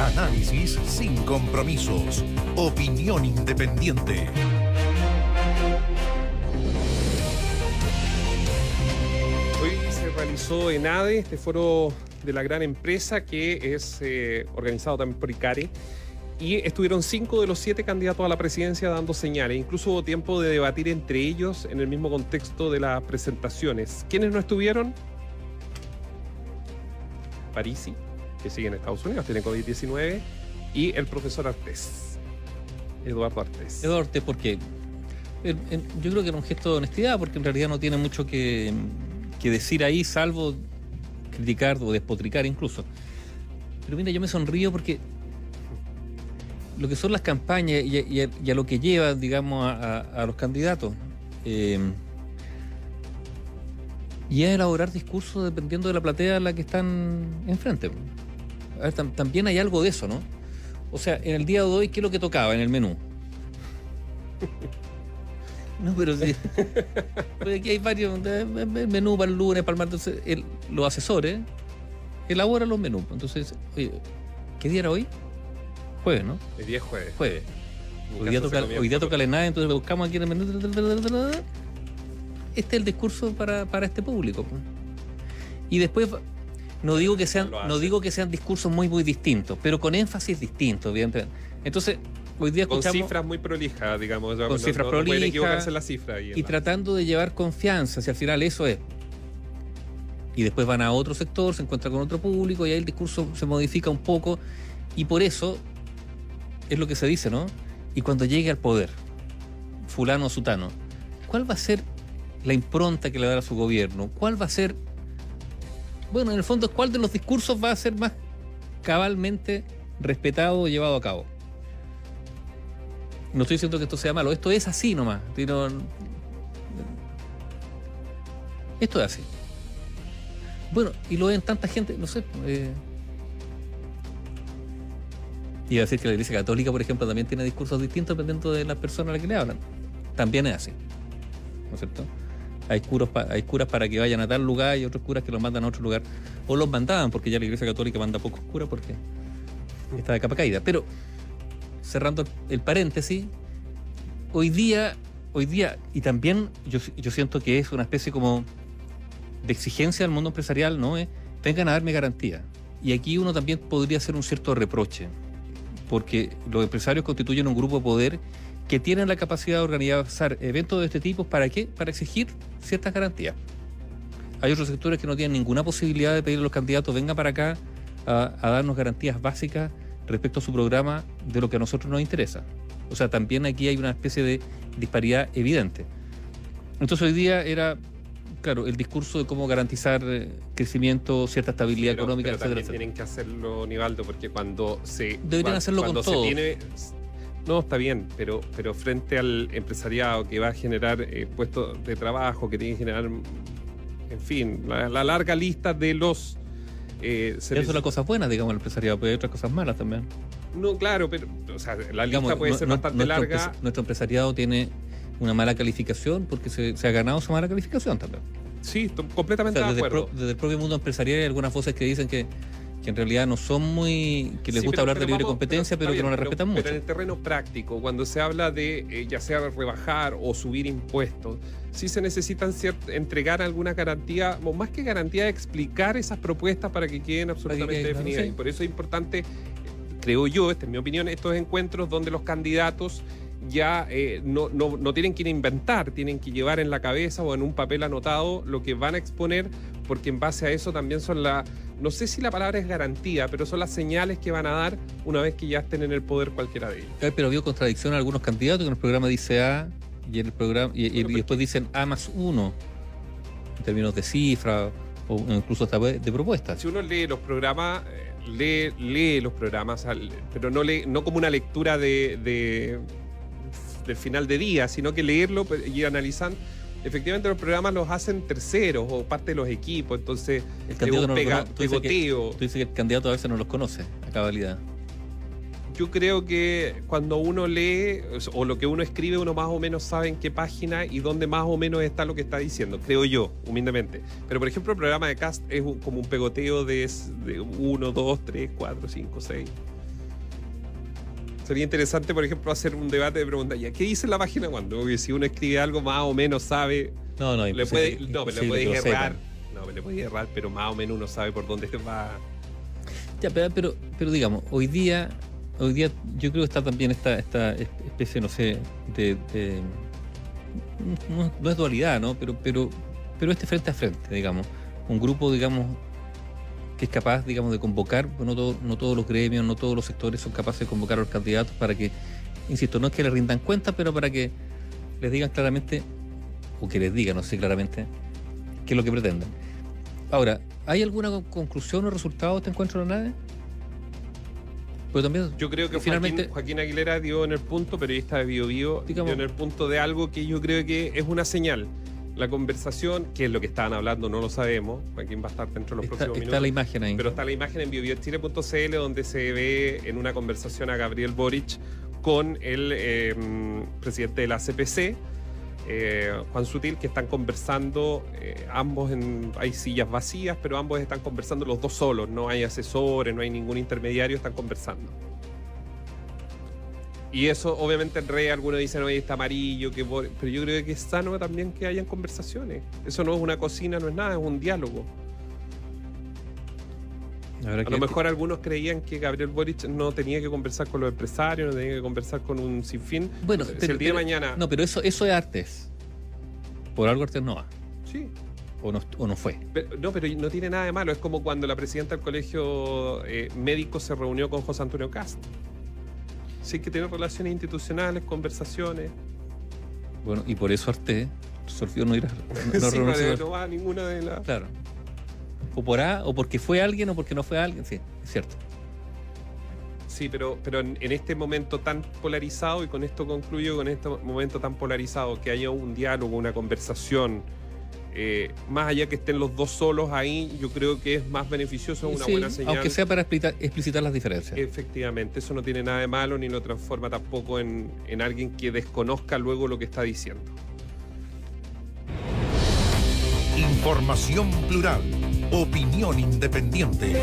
Análisis sin compromisos. Opinión independiente. Hoy se realizó en ADE, este foro de la gran empresa que es eh, organizado también por ICARE. Y estuvieron cinco de los siete candidatos a la presidencia dando señales. Incluso hubo tiempo de debatir entre ellos en el mismo contexto de las presentaciones. ¿Quiénes no estuvieron? Parisi, que sigue en Estados Unidos, tiene COVID-19, y el profesor Artés, Eduardo Artés. Eduardo Artés, ¿por qué? Eh, yo creo que era un gesto de honestidad, porque en realidad no tiene mucho que, decir ahí, salvo criticar o despotricar incluso. Pero mira, yo me sonrío porque lo que son las campañas y, a lo que lleva, digamos, a, a los candidatos. Eh, y es elaborar discursos dependiendo de la platea en la que están enfrente. A ver, tam, también hay algo de eso, ¿no? O sea, en el día de hoy, ¿qué es lo que tocaba en el menú? No, pero sí. Porque aquí hay varios. El menú para el lunes, para el martes. El, los asesores elaboran los menús. Entonces, oye, ¿qué día era hoy? Jueves, ¿no? El día es jueves. Jueves. Hoy día, toca, hoy día toca la nada, entonces buscamos aquí en el menú. Este es el discurso para, para este público. Y después, no digo que sean, no digo que sean discursos muy, muy distintos, pero con énfasis distintos, evidentemente. Entonces, hoy día escuchamos. Con cifras muy prolijas, digamos. Con no, cifras no, prolijas. No equivocarse la cifra. Y, tratando de llevar confianza, si al final eso es. Y después van a otro sector, se encuentran con otro público y ahí el discurso se modifica un poco. Y por eso es lo que se dice, ¿no? Y cuando llegue al poder, fulano o sutano, ¿cuál va a ser la impronta que le va a dar a su gobierno? ¿Cuál va a ser, bueno, en el fondo, cuál de los discursos va a ser más cabalmente respetado o llevado a cabo? No estoy diciendo que esto sea malo, esto es así nomás. Esto es así. Bueno, y lo ven tanta gente, no sé. Eh, Iba a decir que la Iglesia Católica, por ejemplo, también tiene discursos distintos dependiendo de las personas a las que le hablan. También es así. ¿No es cierto? Hay curas, para que vayan a tal lugar y otros curas que los mandan a otro lugar. O los mandaban, porque ya la Iglesia Católica manda pocos curas porque está de capa caída. Pero, cerrando el paréntesis, hoy día, hoy día, y también yo, siento que es una especie como de exigencia del mundo empresarial, ¿no? Eh, vengan a darme garantía. Y aquí uno también podría hacer un cierto reproche porque los empresarios constituyen un grupo de poder que tienen la capacidad de organizar eventos de este tipo. ¿Para qué? Para exigir ciertas garantías. Hay otros sectores que no tienen ninguna posibilidad de pedirle a los candidatos vengan para acá a, a, darnos garantías básicas respecto a su programa de lo que a nosotros nos interesa. O sea, también aquí hay una especie de disparidad evidente. Entonces hoy día era claro, el discurso de cómo garantizar crecimiento, cierta estabilidad pero, económica, pero etcétera, también tienen que hacerlo, Nivaldo, porque cuando se. Deberían cuando, hacerlo cuando con se todo. Tiene, no, está bien, pero, pero frente al empresariado que va a generar eh, puestos de trabajo, que tiene que generar, en fin, la, la larga lista de los. Eh, Eso es las cosas buenas, digamos, el empresariado, pero hay otras cosas malas también. No, claro, pero o sea, la digamos, lista puede no, ser no, bastante nuestro larga. Nuestro empresariado tiene una mala calificación porque se, se ha ganado su mala calificación también. Sí, completamente o sea, de acuerdo. El desde el propio mundo empresarial hay algunas voces que dicen que, que en realidad no son muy. que les sí, gusta pero, hablar pero de libre vamos, competencia, pero, pero que no la respetan mucho. Pero en el terreno práctico, cuando se habla de eh, ya sea rebajar o subir impuestos, sí se necesitan entregar alguna garantía, o más que garantía, explicar esas propuestas para que queden absolutamente que definidas. sí. Y por eso es importante, creo yo, esta es mi opinión, estos encuentros donde los candidatos ya eh, no, no, no, tienen que ir a inventar, tienen que llevar en la cabeza o en un papel anotado lo que van a exponer, porque en base a eso también son la, no sé si la palabra es garantía, pero son las señales que van a dar una vez que ya estén en el poder cualquiera de ellos. Pero vio contradicción a algunos candidatos que en el programa dice A y en el programa y, y, y después dicen A más uno en términos de cifra o incluso hasta de propuestas. Si uno lee los programas, lee, lee los programas, pero no lee, no como una lectura de, de del final de día, sino que leerlo y analizar. Efectivamente, los programas los hacen terceros o parte de los equipos, entonces el candidato no pega, tú dices. Que, tú dices que el candidato a veces no los conoce a cabalidad. Yo creo que cuando uno lee o lo que uno escribe, uno más o menos sabe en qué página y dónde más o menos está lo que está diciendo, creo yo, humildemente. Pero por ejemplo, el programa de Cast es como un pegoteo de 1, 2, 3, 4, 5, 6. Sería interesante, por ejemplo, hacer un debate de preguntas. ¿Ya qué dice la página cuando? Porque si uno escribe algo más o menos sabe. No, no, le puede, no, pero le puede errar. No, pero le puede errar, pero más o menos uno sabe por dónde va. Ya, pero, pero, pero digamos, hoy día, hoy día yo creo que está también esta, esta especie, no sé, de, de- no, no es dualidad, ¿no? Pero, pero, pero este frente a frente, digamos, un grupo, digamos, que es capaz, digamos, de convocar, pues no, todo- no todos los gremios, no todos los sectores son capaces de convocar a los candidatos para que, insisto, no es que les rindan cuenta, pero para que les digan claramente, o que les digan, no sé claramente, qué es lo que pretenden. Ahora, ¿hay alguna con- conclusión o resultado de este encuentro de la nave? Pues también, Yo creo que finalmente- Joaquín, Joaquín Aguilera dio en el punto, periodista de Bio Bio, Digamos- dio en el punto de algo que yo creo que es una señal. La conversación, que es lo que estaban hablando, no lo sabemos. Joaquín va a estar dentro de los está, próximos está minutos. la imagen ahí. Pero está la imagen en biobiochile.cl donde se ve en una conversación a Gabriel Boric con el eh, presidente de la CPC, eh, Juan Sutil, que están conversando, eh, ambos en, hay sillas vacías, pero ambos están conversando los dos solos, no hay asesores, no hay ningún intermediario, están conversando. Y eso, obviamente, en redes algunos dicen, oye, está amarillo, que Boric-". pero yo creo que es sano también que hayan conversaciones. Eso no es una cocina, no es nada, es un diálogo. A que- lo mejor algunos creían que Gabriel Boric no tenía que conversar con los empresarios, no tenía que conversar con un sinfín. Bueno, si pero- el día de mañana. No, pero eso, eso es Artes. Por algo Artes no va. Sí. O no, o no fue. Pero- no, pero no tiene nada de malo. Es como cuando la presidenta del colegio eh, médico se reunió con José Antonio Cast. Sí, hay que tener relaciones institucionales, conversaciones. Bueno, y por eso Artes surgió no ir a no, Sí, no va a ninguna de las. Claro. O por A, o porque fue alguien, o porque no fue alguien. Sí, es cierto. Sí, pero, pero en, en este momento tan polarizado, y con esto concluyo, con este momento tan polarizado, que haya un diálogo, una conversación, eh, más allá que estén los dos solos ahí, yo creo que es más beneficioso, una Sí, buena señal. Aunque sea para explicar, explicitar las diferencias. Efectivamente, eso no tiene nada de malo ni lo transforma tampoco en, en alguien que desconozca luego lo que está diciendo. Información plural. Opinión independiente.